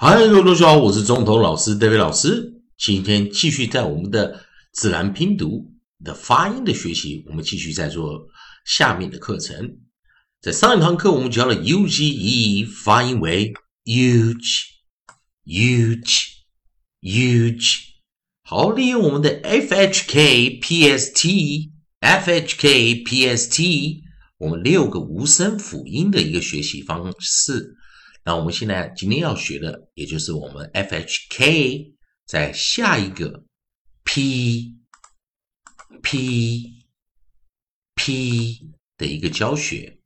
嗨，各位同学好，我是中头老师 David 老师。今天继续在我们的自然拼读的发音的学习，我们继续在做下面的课程。在上一堂课我们教了 u g e 发音为 huge，huge，huge。好，利用我们的 f h k p s t f h k p s t，我们六个无声辅音的一个学习方式。那我们现在今天要学的，也就是我们 f h k 在下一个 p p p 的一个教学。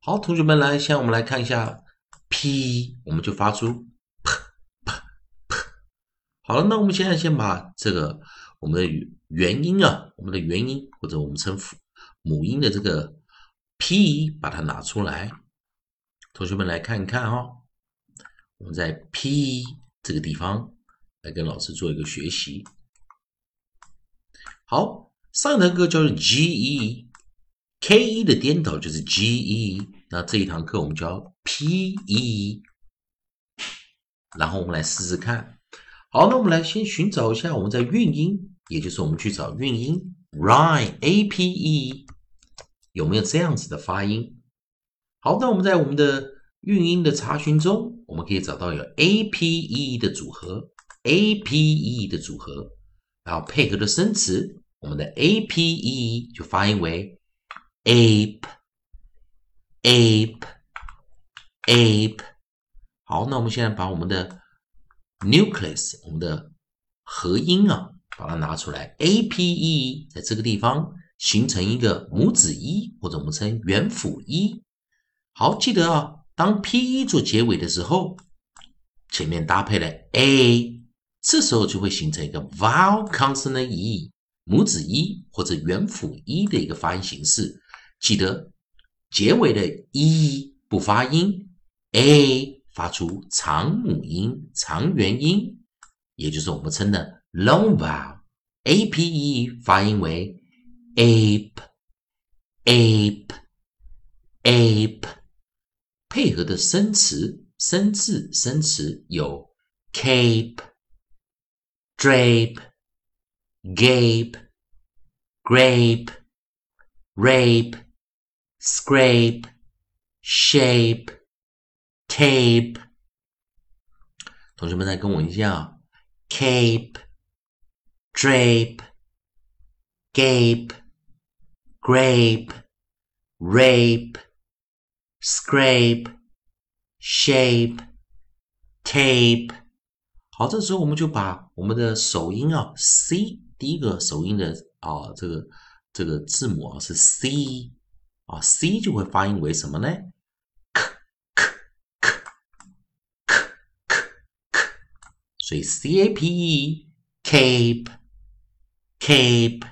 好，同学们来，现在我们来看一下 p，我们就发出 p p p。好了，那我们现在先把这个我们的元音啊，我们的元音或者我们称母音的这个 p，把它拿出来。同学们来看一看哦，我们在 P 这个地方来跟老师做一个学习。好，上堂课叫做 GE，KE 的颠倒就是 GE。那这一堂课我们教 PE，然后我们来试试看。好，那我们来先寻找一下我们在韵音，也就是我们去找韵音 Rhyme，APE 有没有这样子的发音？好，那我们在我们的韵音的查询中，我们可以找到有 a p e 的组合，a p e 的组合，然后配合的生词，我们的 a p e 就发音为 ape，ape，ape。好，那我们现在把我们的 nucleus，我们的合音啊，把它拿出来，a p e 在这个地方形成一个母子一，或者我们称元辅一。好，记得啊，当 p e 做结尾的时候，前面搭配了 a，这时候就会形成一个 vowel consonant e 母子一或者元辅一的一个发音形式。记得结尾的 e 不发音，a 发出长母音、长元音，也就是我们称的 long vowel，a p e 发音为 ape，ape，ape。配合的生词、生字、生词有 cape、drape、gape、grape、rape、scrape、shape、tape。同学们再跟我一下：cape、drape、gape、grape、rape。Scrape, shape, tape。好，这时候我们就把我们的首音啊，C 第一个首音的啊，这个这个字母啊是 C 啊，C 就会发音为什么呢所以 C A P E cape cape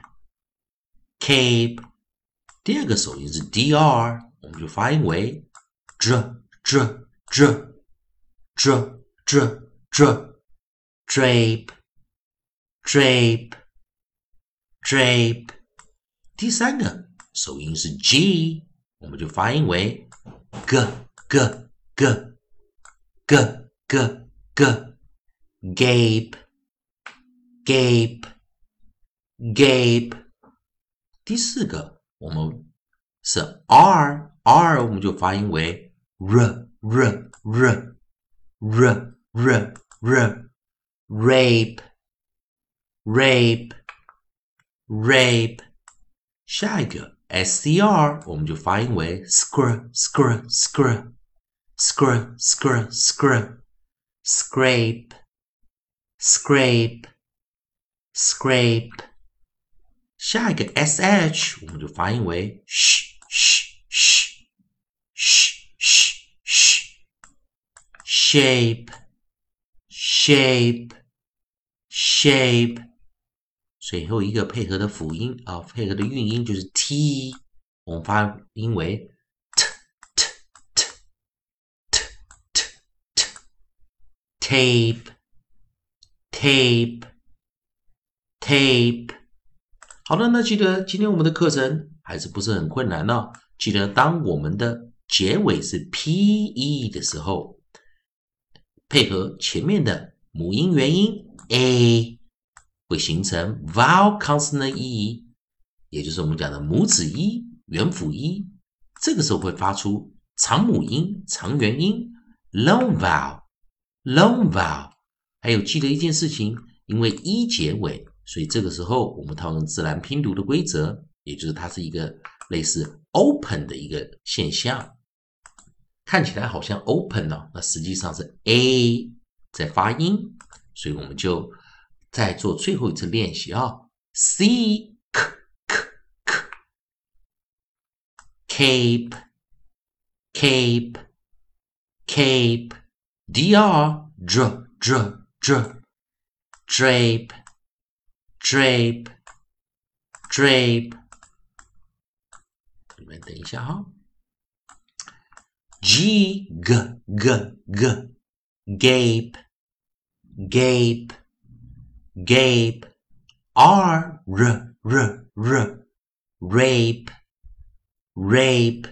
cape。第二个首音是 D R。我们就发音为 dr dr dr dr dr dr drape drape drape。第三个首音是 g，我们就发音为 g g g g g g gape gape gape。第四个我们是 r。 r 我们就发音为 r r r r r r rape rape rape 下一个 scr 我们就发音为 scr scr scr scr scr scr scrape scrape scrape 下一个 sh 我们就发音为 sh sh sh shape, shape, shape，最后一个配合的辅音啊，配合的韵音就是 t，我们发音为 t t t t t t tape. Tape. Tape。好了，那记得今天我们的课程还是不是很困难呢？记得当我们的结尾是 p e 的时候。配合前面的母音元音 a，会形成 vowel consonant e，也就是我们讲的母子一、元辅一。这个时候会发出长母音、长元音 long vowel，long vowel。还有记得一件事情，因为一结尾，所以这个时候我们套用自然拼读的规则，也就是它是一个类似 open 的一个现象。看起来好像 open 呢，那实际上是 a 在发音，所以我们就再做最后一次练习啊，c k k k cape cape cape dr dr dr dr drape drape drape，你们等一下哈。G g g. G gape. Gape. Gape. R r r. R rape. Rape.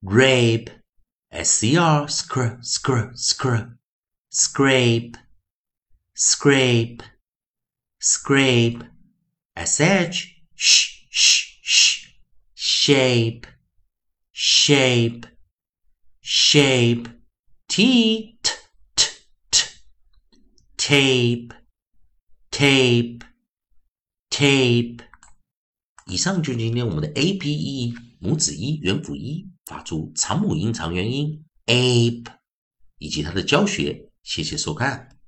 Rape SCR scr scr scr. Scrape. Scrape. Scrape. SH sh sh sh. Shape. Shape shape. T t t tape, tape. Tape. 以上就是今天我们的 a p e 母子一元辅一发出长母音长元音 ape 以及它的教学，谢谢收看。